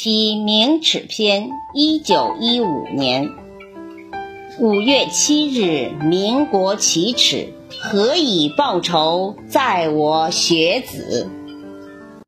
题《明齿篇》，一九一五年五月七日，民国启齿，何以报仇，在我学子。